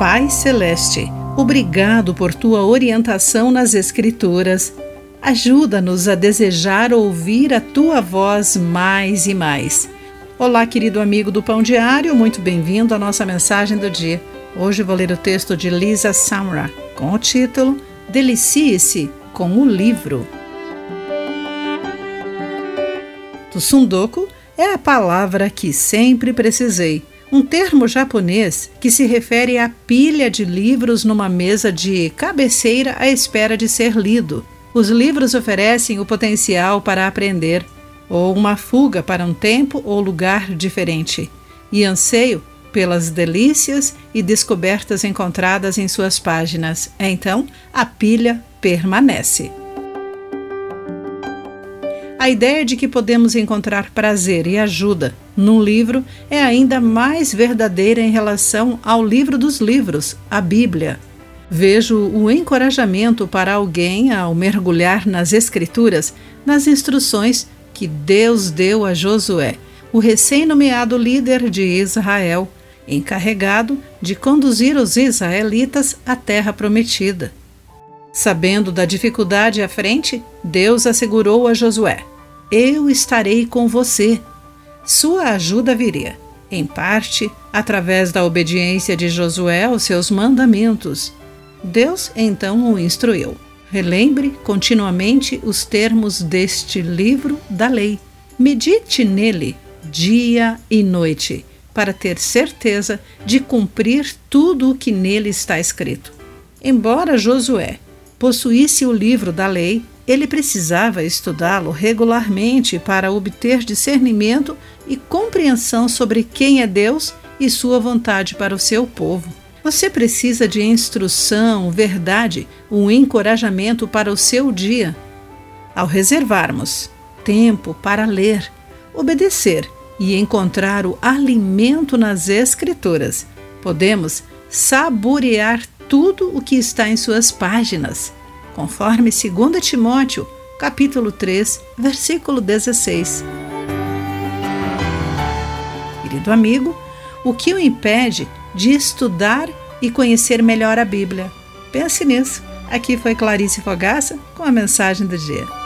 Pai Celeste, obrigado por tua orientação nas Escrituras. Ajuda-nos a desejar ouvir a tua voz mais e mais. Olá, querido amigo do Pão Diário, muito bem-vindo à nossa mensagem do dia. Hoje vou ler o texto de Lisa Samra com o título Delicie-se com o livro. Tsundoku é a palavra que sempre precisei um termo japonês que se refere à pilha de livros numa mesa de cabeceira à espera de ser lido. Os livros oferecem o potencial para aprender, ou uma fuga para um tempo ou lugar diferente, e anseio pelas delícias e descobertas encontradas em suas páginas. Então, a pilha permanece. A ideia de que podemos encontrar prazer e ajuda num livro é ainda mais verdadeira em relação ao livro dos livros, a Bíblia. Vejo o encorajamento para alguém ao mergulhar nas Escrituras, nas instruções que Deus deu a Josué, o recém-nomeado líder de Israel, encarregado de conduzir os israelitas à terra prometida. Sabendo da dificuldade à frente, Deus assegurou a Josué: Eu estarei com você. Sua ajuda viria, em parte, através da obediência de Josué aos seus mandamentos. Deus então o instruiu. Relembre continuamente os termos deste livro da lei. Medite nele dia e noite, para ter certeza de cumprir tudo o que nele está escrito. Embora Josué possuísse o livro da lei, ele precisava estudá-lo regularmente para obter discernimento e compreensão sobre quem é Deus e sua vontade para o seu povo. Você precisa de instrução, verdade, um encorajamento para o seu dia. Ao reservarmos tempo para ler, obedecer e encontrar o alimento nas Escrituras, podemos saborear tudo o que está em suas páginas, conforme 2 Timóteo, capítulo 3, versículo 16. Querido amigo, o que o impede de estudar e conhecer melhor a Bíblia? Pense nisso. Aqui foi Clarice Fogaça com a mensagem do dia.